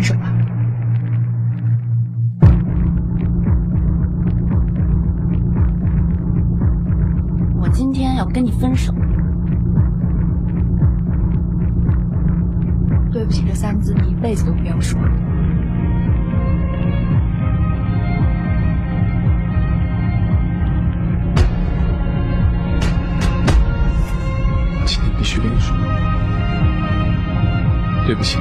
分手吧。我今天要跟你分手。对不起这三个字，你一辈子都不要说。我今天必须跟你说，对不起。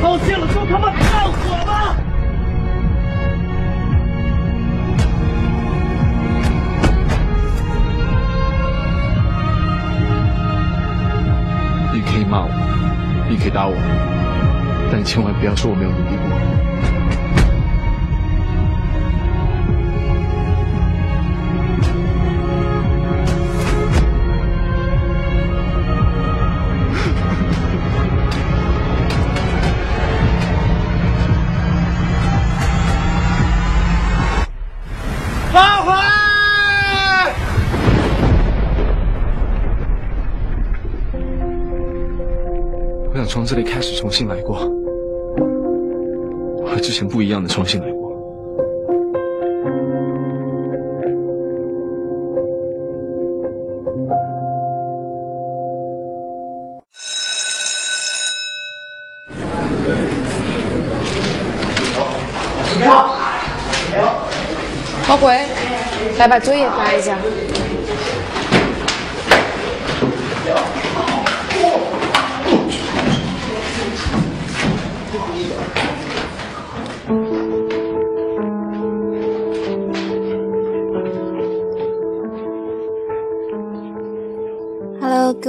高兴了就他妈看火吧！你可以骂我，你可以打我，但你千万不要说我没有努力过。我想从这里开始重新来过，和之前不一样的重新来过。老鬼，来把作业发一下。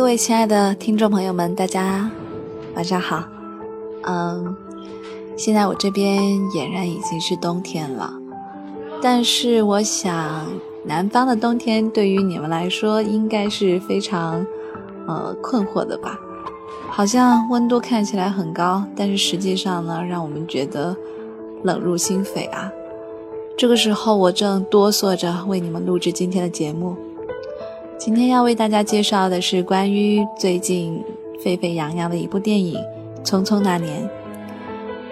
各位亲爱的听众朋友们，大家晚上好。嗯，现在我这边俨然已经是冬天了，但是我想南方的冬天对于你们来说应该是非常呃困惑的吧？好像温度看起来很高，但是实际上呢，让我们觉得冷入心扉啊。这个时候，我正哆嗦着为你们录制今天的节目。今天要为大家介绍的是关于最近沸沸扬扬的一部电影《匆匆那年》。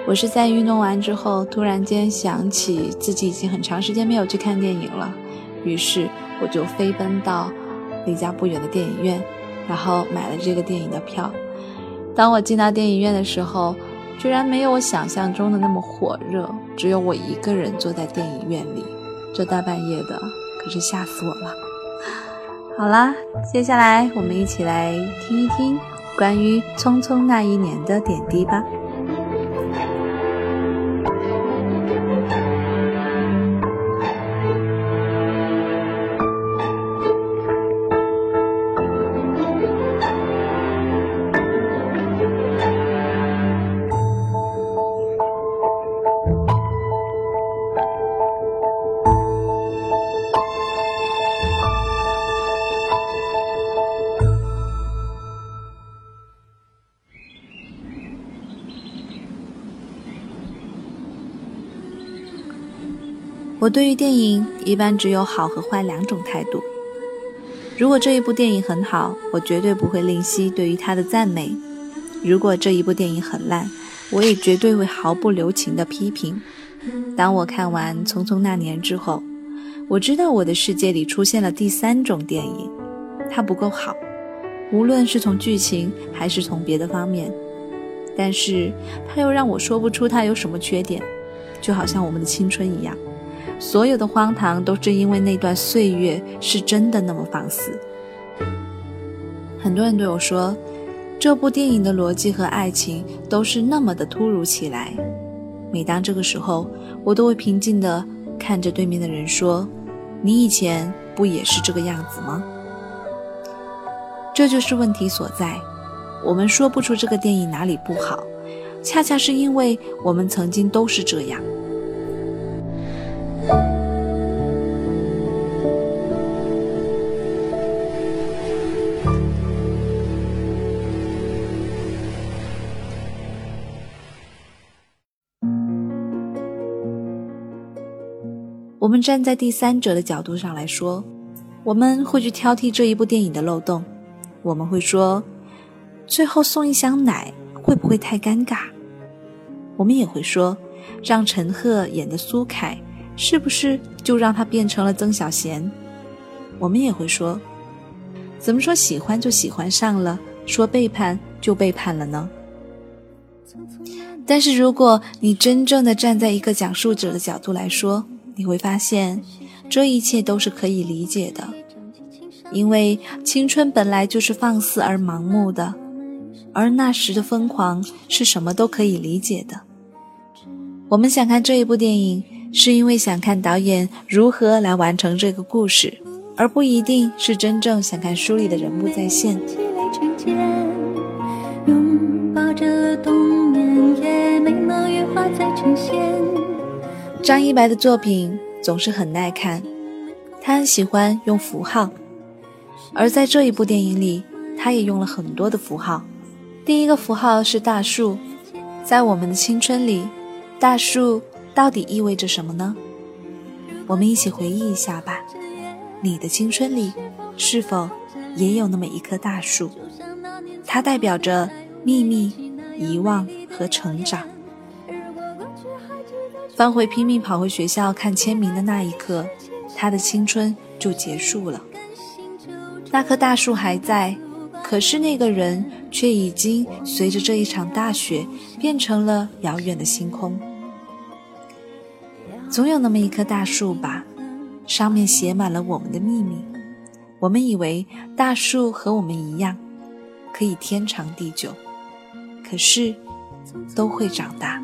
我是在运动完之后，突然间想起自己已经很长时间没有去看电影了，于是我就飞奔到离家不远的电影院，然后买了这个电影的票。当我进到电影院的时候，居然没有我想象中的那么火热，只有我一个人坐在电影院里，这大半夜的，可是吓死我了。好啦，接下来我们一起来听一听关于《匆匆那一年》的点滴吧。我对于电影一般只有好和坏两种态度。如果这一部电影很好，我绝对不会吝惜对于它的赞美；如果这一部电影很烂，我也绝对会毫不留情的批评。当我看完《匆匆那年》之后，我知道我的世界里出现了第三种电影，它不够好，无论是从剧情还是从别的方面，但是它又让我说不出它有什么缺点，就好像我们的青春一样。所有的荒唐都是因为那段岁月是真的那么放肆。很多人对我说，这部电影的逻辑和爱情都是那么的突如其来。每当这个时候，我都会平静地看着对面的人说：“你以前不也是这个样子吗？这就是问题所在。我们说不出这个电影哪里不好，恰恰是因为我们曾经都是这样。我们站在第三者的角度上来说，我们会去挑剔这一部电影的漏洞。我们会说，最后送一箱奶会不会太尴尬？我们也会说，让陈赫演的苏凯，是不是就让他变成了曾小贤？我们也会说，怎么说喜欢就喜欢上了，说背叛就背叛了呢？但是如果你真正的站在一个讲述者的角度来说，你会发现，这一切都是可以理解的，因为青春本来就是放肆而盲目的，而那时的疯狂是什么都可以理解的。我们想看这一部电影，是因为想看导演如何来完成这个故事，而不一定是真正想看书里的人物再现。拥抱着冬眠，也美梦羽化在呈现。张一白的作品总是很耐看，他很喜欢用符号，而在这一部电影里，他也用了很多的符号。第一个符号是大树，在我们的青春里，大树到底意味着什么呢？我们一起回忆一下吧。你的青春里是否也有那么一棵大树？它代表着秘密、遗忘和成长。方茴拼命跑回学校看签名的那一刻，他的青春就结束了。那棵大树还在，可是那个人却已经随着这一场大雪变成了遥远的星空。总有那么一棵大树吧，上面写满了我们的秘密。我们以为大树和我们一样，可以天长地久，可是都会长大。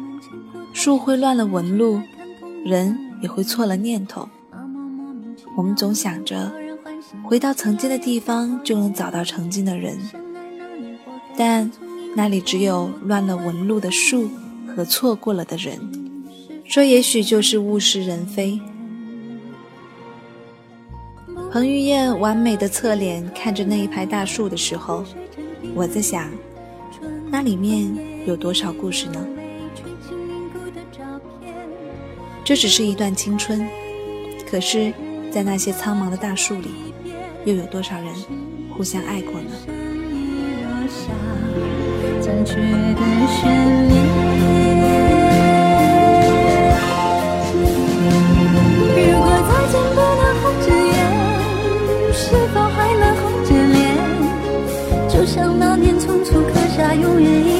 树会乱了纹路，人也会错了念头。我们总想着回到曾经的地方就能找到曾经的人，但那里只有乱了纹路的树和错过了的人。这也许就是物是人非。彭于晏完美的侧脸看着那一排大树的时候，我在想，那里面有多少故事呢？这只是一段青春，可是，在那些苍茫的大树里，又有多少人互相爱过呢？如果再见不能红着眼，是否还能红着脸？就像那年匆促刻下永远一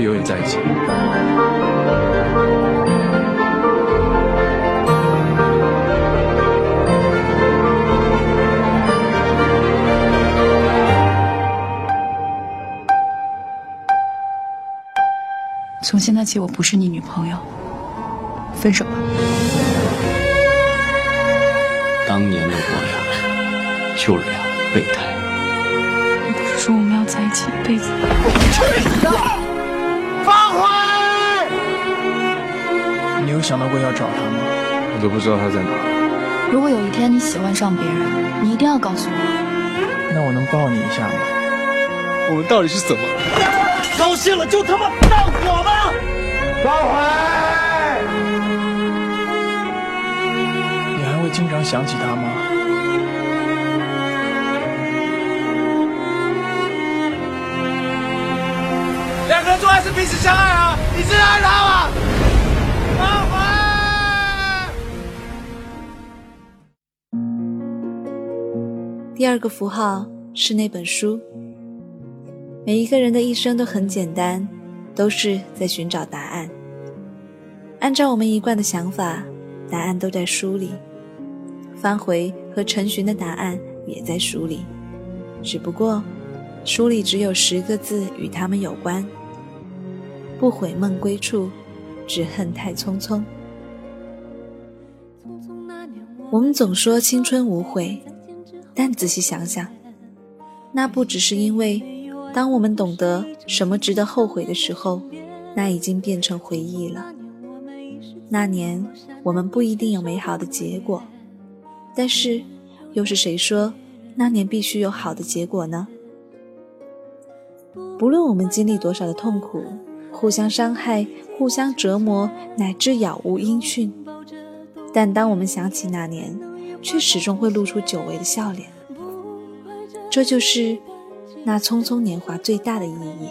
会永远在一起。从现在起，我不是你女朋友，分手吧。当年的我俩就是俩备胎。你不是说我们要在一起一辈子吗？你有想到过要找他吗？我都不知道他在哪。如果有一天你喜欢上别人，你一定要告诉我。那我能抱你一下吗？我们到底是怎么？高兴了就他妈放火吧！放回！你还会经常想起他吗？两个人做爱是彼此相爱啊？你真的爱他吗？第二个符号是那本书。每一个人的一生都很简单，都是在寻找答案。按照我们一贯的想法，答案都在书里。翻回和陈寻的答案也在书里，只不过书里只有十个字与他们有关：不悔梦归处，只恨太匆匆。我们总说青春无悔，但仔细想想，那不只是因为。当我们懂得什么值得后悔的时候，那已经变成回忆了。那年我们不一定有美好的结果，但是又是谁说那年必须有好的结果呢？不论我们经历多少的痛苦，互相伤害、互相折磨，乃至杳无音讯，但当我们想起那年，却始终会露出久违的笑脸。这就是。那匆匆年华最大的意义，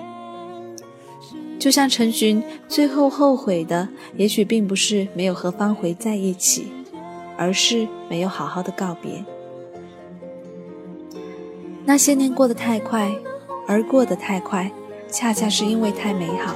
就像陈寻最后后悔的，也许并不是没有和方茴在一起，而是没有好好的告别。那些年过得太快，而过得太快，恰恰是因为太美好。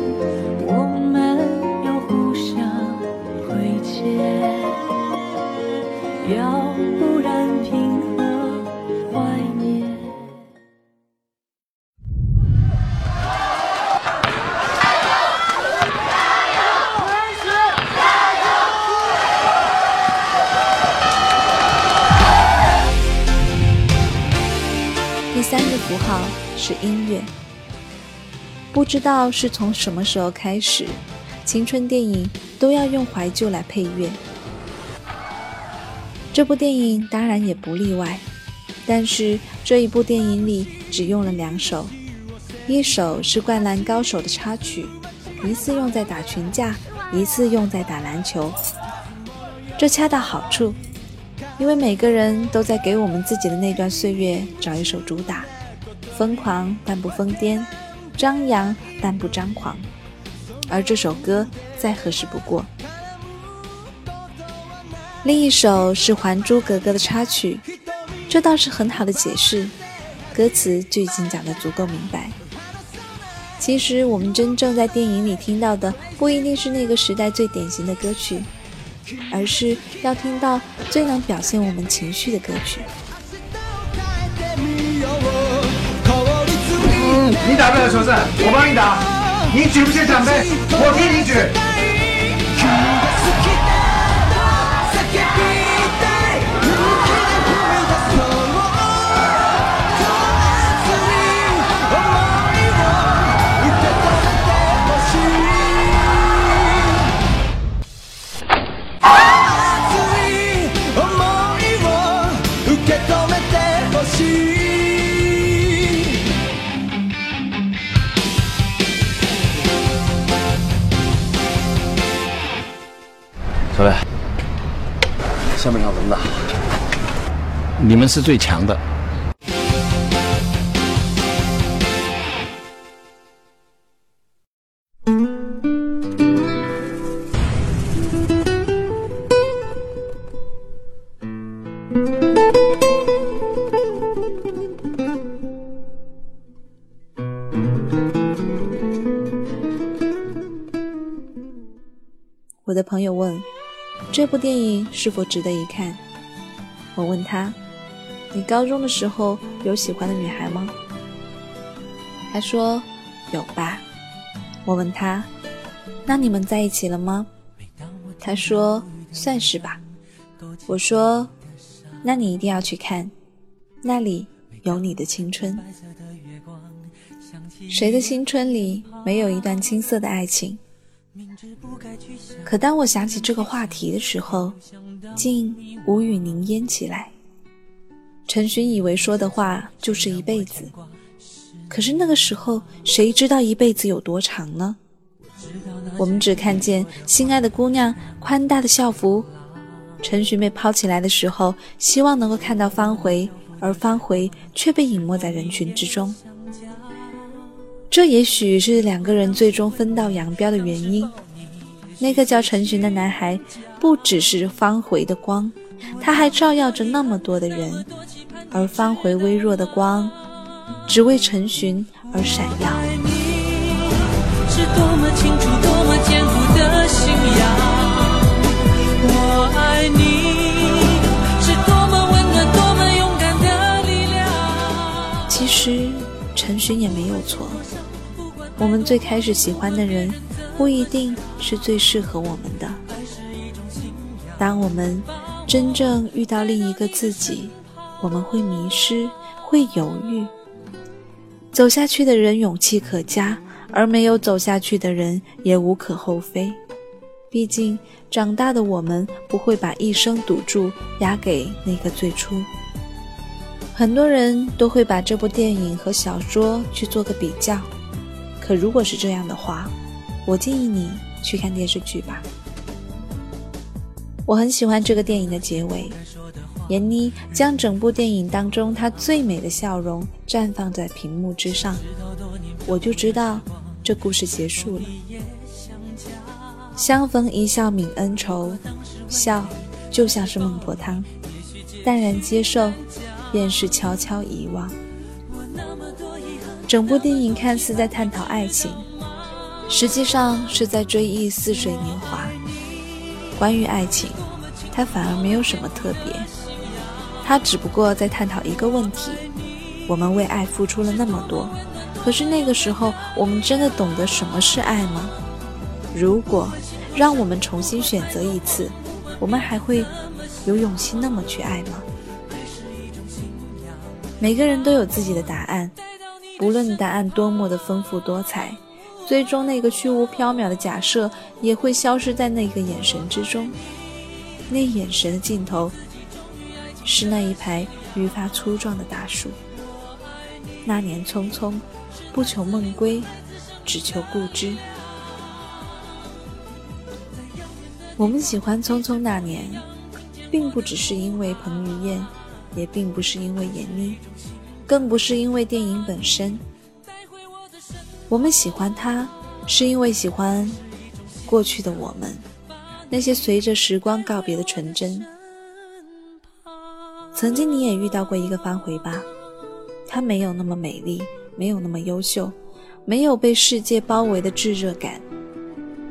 符号是音乐，不知道是从什么时候开始，青春电影都要用怀旧来配乐。这部电影当然也不例外，但是这一部电影里只用了两首，一首是《灌篮高手》的插曲，一次用在打群架，一次用在打篮球，这恰到好处，因为每个人都在给我们自己的那段岁月找一首主打。疯狂但不疯癫，张扬但不张狂，而这首歌再合适不过。另一首是《还珠格格》的插曲，这倒是很好的解释，歌词就已经讲得足够明白。其实我们真正在电影里听到的，不一定是那个时代最典型的歌曲，而是要听到最能表现我们情绪的歌曲。你打不了球赛，我帮你打。你举不起奖杯，我替你举。小磊，下面要轮的，你们是最强的。我的朋友问。这部电影是否值得一看？我问他：“你高中的时候有喜欢的女孩吗？”他说：“有吧。”我问他：“那你们在一起了吗？”他说：“算是吧。”我说：“那你一定要去看，那里有你的青春。谁的青春里没有一段青涩的爱情？”可当我想起这个话题的时候，竟无语凝噎起来。陈寻以为说的话就是一辈子，可是那个时候，谁知道一辈子有多长呢？我们只看见心爱的姑娘宽大的校服，陈寻被抛起来的时候，希望能够看到方回，而方回却被隐没在人群之中。这也许是两个人最终分道扬镳的原因。那个叫陈寻的男孩，不只是方回的光，他还照耀着那么多的人，而方回微弱的光，只为陈寻而闪耀。是多么清楚，多么坚固的信仰。我爱你，是多么温暖，多么勇敢的力量。其实陈寻也没有错。我们最开始喜欢的人，不一定是最适合我们的。当我们真正遇到另一个自己，我们会迷失，会犹豫。走下去的人勇气可嘉。而没有走下去的人也无可厚非，毕竟长大的我们不会把一生赌注押给那个最初。很多人都会把这部电影和小说去做个比较，可如果是这样的话，我建议你去看电视剧吧。我很喜欢这个电影的结尾，闫妮将整部电影当中她最美的笑容绽放在屏幕之上，我就知道。这故事结束了，相逢一笑泯恩仇，笑就像是孟婆汤，淡然接受，便是悄悄遗忘。整部电影看似在探讨爱情，实际上是在追忆似水年华。关于爱情，它反而没有什么特别，它只不过在探讨一个问题：我们为爱付出了那么多。可是那个时候，我们真的懂得什么是爱吗？如果让我们重新选择一次，我们还会有勇气那么去爱吗？每个人都有自己的答案，不论答案多么的丰富多彩，最终那个虚无缥缈的假设也会消失在那个眼神之中。那眼神的尽头，是那一排愈发粗壮的大树。那年匆匆。不求梦归，只求故知。我们喜欢《匆匆那年》，并不只是因为彭于晏，也并不是因为闫妮，更不是因为电影本身。我们喜欢他，是因为喜欢过去的我们，那些随着时光告别的纯真。曾经你也遇到过一个方回吧？她没有那么美丽。没有那么优秀，没有被世界包围的炙热感。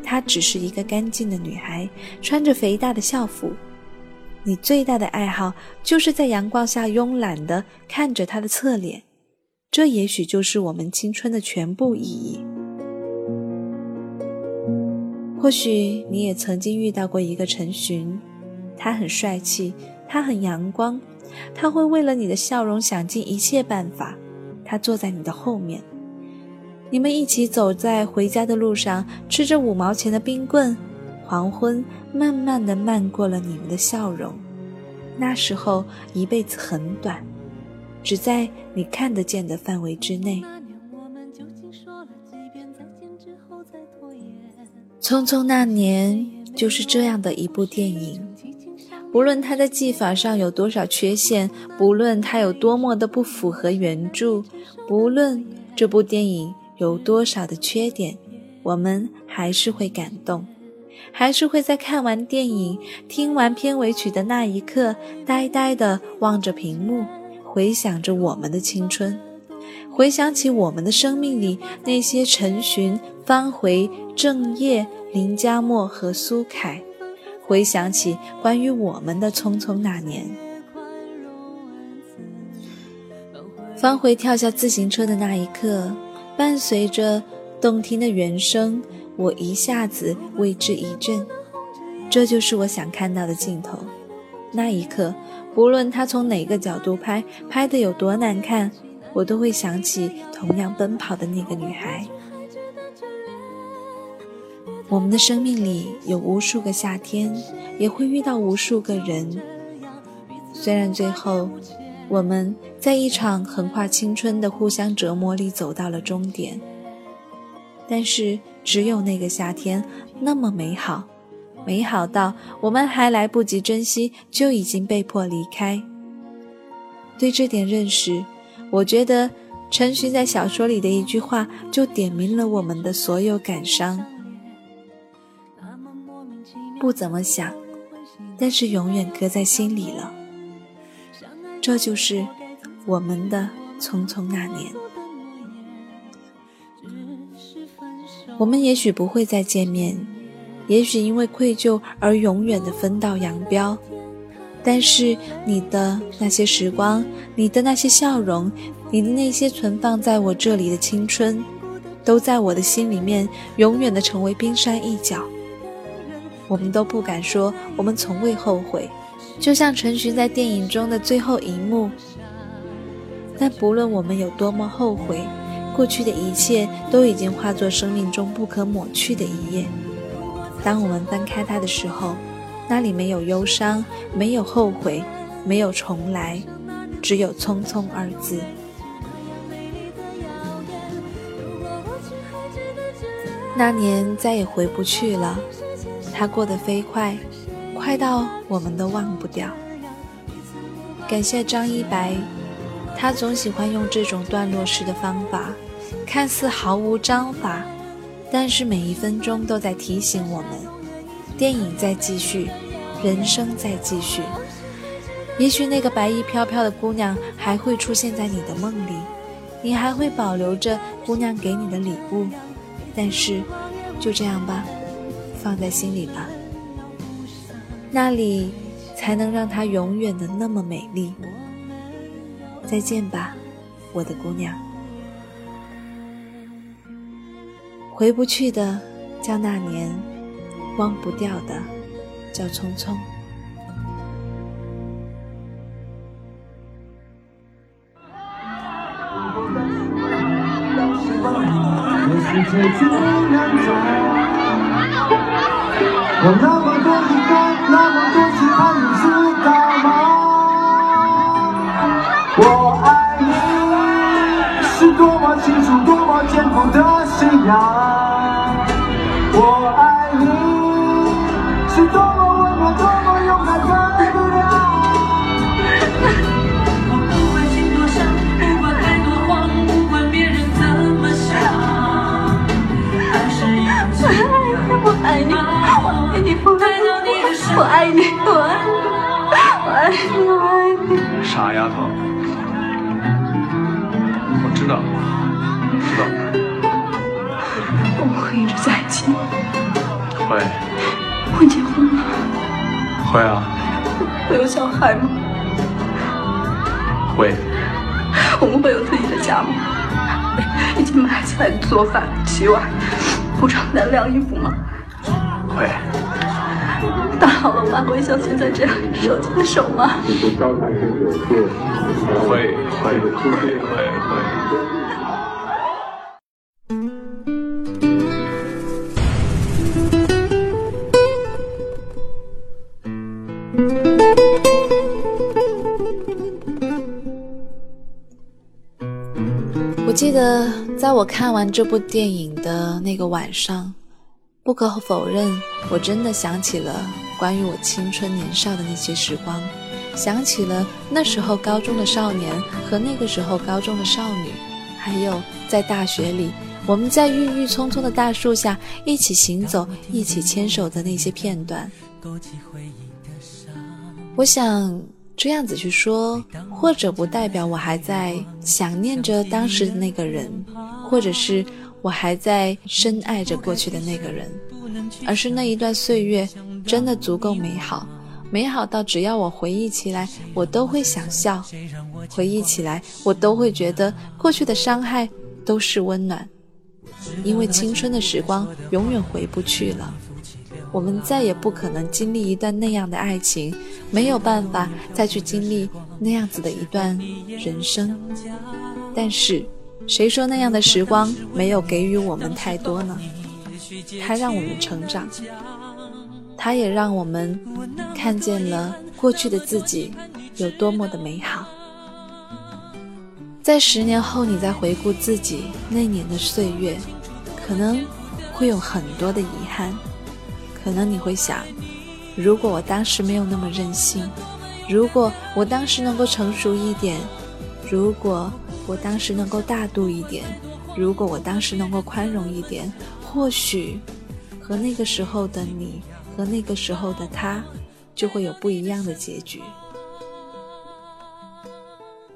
她只是一个干净的女孩，穿着肥大的校服。你最大的爱好就是在阳光下慵懒地看着他的侧脸，这也许就是我们青春的全部意义。或许你也曾经遇到过一个陈寻，他很帅气，他很阳光，他会为了你的笑容想尽一切办法。他坐在你的后面，你们一起走在回家的路上，吃着五毛钱的冰棍。黄昏慢慢的漫过了你们的笑容。那时候一辈子很短，只在你看得见的范围之内。匆匆那年就是这样的一部电影。不论它的技法上有多少缺陷，不论它有多么的不符合原著，不论这部电影有多少的缺点，我们还是会感动，还是会在看完电影、听完片尾曲的那一刻，呆呆地望着屏幕，回想着我们的青春，回想起我们的生命里那些陈寻、方回、郑业、林佳墨和苏凯。回想起关于我们的匆匆那年，方回跳下自行车的那一刻，伴随着动听的原声，我一下子为之一振。这就是我想看到的镜头。那一刻，不论他从哪个角度拍，拍的有多难看，我都会想起同样奔跑的那个女孩。我们的生命里有无数个夏天，也会遇到无数个人。虽然最后我们在一场横跨青春的互相折磨里走到了终点。但是，只有那个夏天那么美好，美好到我们还来不及珍惜，就已经被迫离开。对这点认识，我觉得陈寻在小说里的一句话就点明了我们的所有感伤。不怎么想，但是永远搁在心里了。这就是我们的匆匆那年。我们也许不会再见面，也许因为愧疚而永远的分道扬镳。但是你的那些时光，你的那些笑容，你的那些存放在我这里的青春，都在我的心里面永远的成为冰山一角。我们都不敢说，我们从未后悔，就像陈寻在电影中的最后一幕。但不论我们有多么后悔。过去的一切都已经化作生命中不可抹去的一页。当我们翻开它的时候，那里没有忧伤，没有后悔，没有重来，只有匆匆二字。那年再也回不去了，它过得飞快，快到我们都忘不掉。感谢张一白。他总喜欢用这种段落式的方法，看似毫无章法，但是每一分钟都在提醒我们：电影在继续，人生在继续。也许那个白衣飘飘的姑娘还会出现在你的梦里，你还会保留着姑娘给你的礼物，但是就这样吧，放在心里吧，那里才能让她永远的那么美丽。再见吧，我的姑娘。回不去的叫那年，忘不掉的叫匆匆。我那么多的信仰。我爱你，是多么温暖、多么勇敢的力量。我不管心多伤，不管爱多慌，不管别人怎么想。爱是一种信仰。我爱你，我爱你，我爱你，我爱你，我爱你，我爱你。傻丫头。会。会结婚吗？会啊。会有小孩吗？会。我们会有自己的家吗？一起买菜、做饭、洗碗、铺床单、晾衣服吗？会。大好了，我们还会像现在这样手牵手吗？会会会会会。我我看完这部电影的那个晚上，不可否认，我真的想起了关于我青春年少的那些时光，想起了那时候高中的少年和那个时候高中的少女，还有在大学里我们在郁郁葱葱的大树下一起行走、一起牵手的那些片段。我想。这样子去说，或者不代表我还在想念着当时的那个人，或者是我还在深爱着过去的那个人，而是那一段岁月真的足够美好，美好到只要我回忆起来，我都会想笑；回忆起来，我都会觉得过去的伤害都是温暖，因为青春的时光永远回不去了。我们再也不可能经历一段那样的爱情，没有办法再去经历那样子的一段人生。但是，谁说那样的时光没有给予我们太多呢？它让我们成长，它也让我们看见了过去的自己有多么的美好。在十年后，你再回顾自己那年的岁月，可能会有很多的遗憾。可能你会想，如果我当时没有那么任性，如果我当时能够成熟一点，如果我当时能够大度一点，如果我当时能够宽容一点，或许和那个时候的你和那个时候的他，就会有不一样的结局。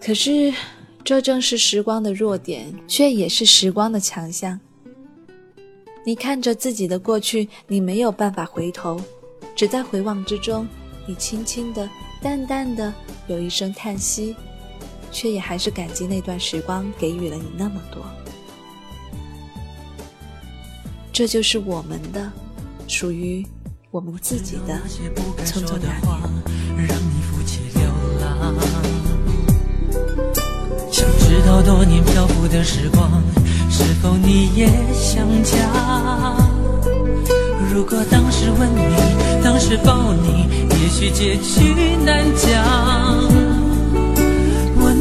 可是，这正是时光的弱点，却也是时光的强项。你看着自己的过去，你没有办法回头，只在回望之中，你轻轻的、淡淡的有一声叹息，却也还是感激那段时光给予了你那么多。这就是我们的，属于我们自己的匆匆那年。想知道多年漂浮的时光。是否你也想家？如果当时吻你，当时抱你，也许结局难讲。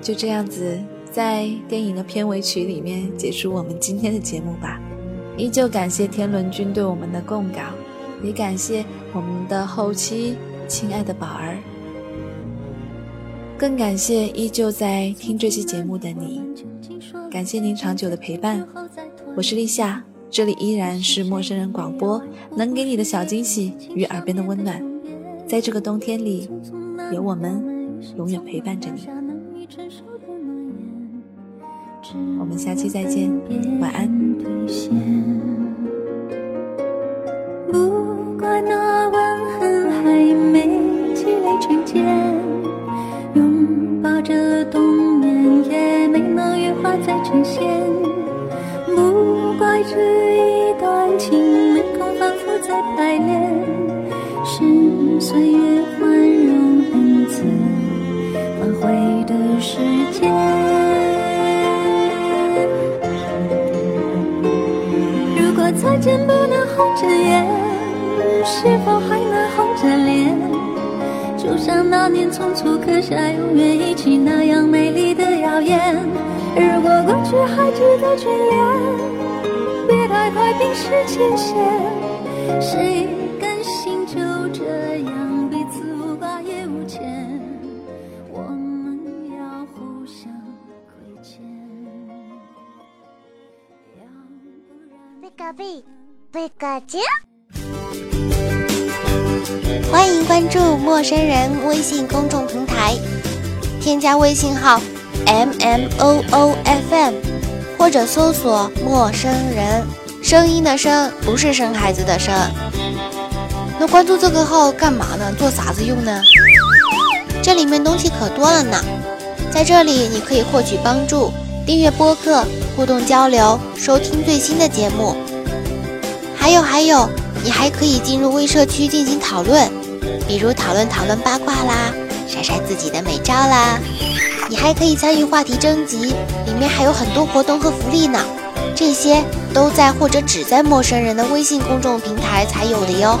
就这样子，在电影的片尾曲里面结束我们今天的节目吧。依旧感谢天伦君对我们的供稿，也感谢我们的后期亲爱的宝儿，更感谢依旧在听这期节目的你，感谢您长久的陪伴。我是立夏，这里依然是陌生人广播，能给你的小惊喜与耳边的温暖，在这个冬天里，有我们永远陪伴着你。我们下期再见，晚安。不怪那吻痕还没积累成茧，拥抱着冬眠也没能羽化再成仙。不怪这一段情没空反复再排练，是岁月时间。如果。再见不能红着眼，是否还能红着脸？就像那年匆促刻下永远一起那样美丽的谣言。如果过去还值得眷恋，别太快冰释前嫌。谁隔壁，贝个啾！欢迎关注陌生人微信公众平台，添加微信号 m m o o f m，或者搜索“陌生人”，声音的声不是生孩子的生。那关注这个号干嘛呢？做啥子用呢？这里面东西可多了呢，在这里你可以获取帮助，订阅播客，互动交流，收听最新的节目。还有还有，你还可以进入微社区进行讨论，比如讨论讨论八卦啦，晒晒自己的美照啦。你还可以参与话题征集，里面还有很多活动和福利呢。这些都在或者只在陌生人的微信公众平台才有的哟。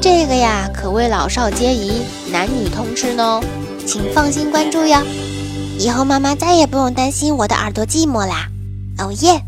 这个呀，可谓老少皆宜，男女通吃呢，请放心关注哟。以后妈妈再也不用担心我的耳朵寂寞啦。哦耶！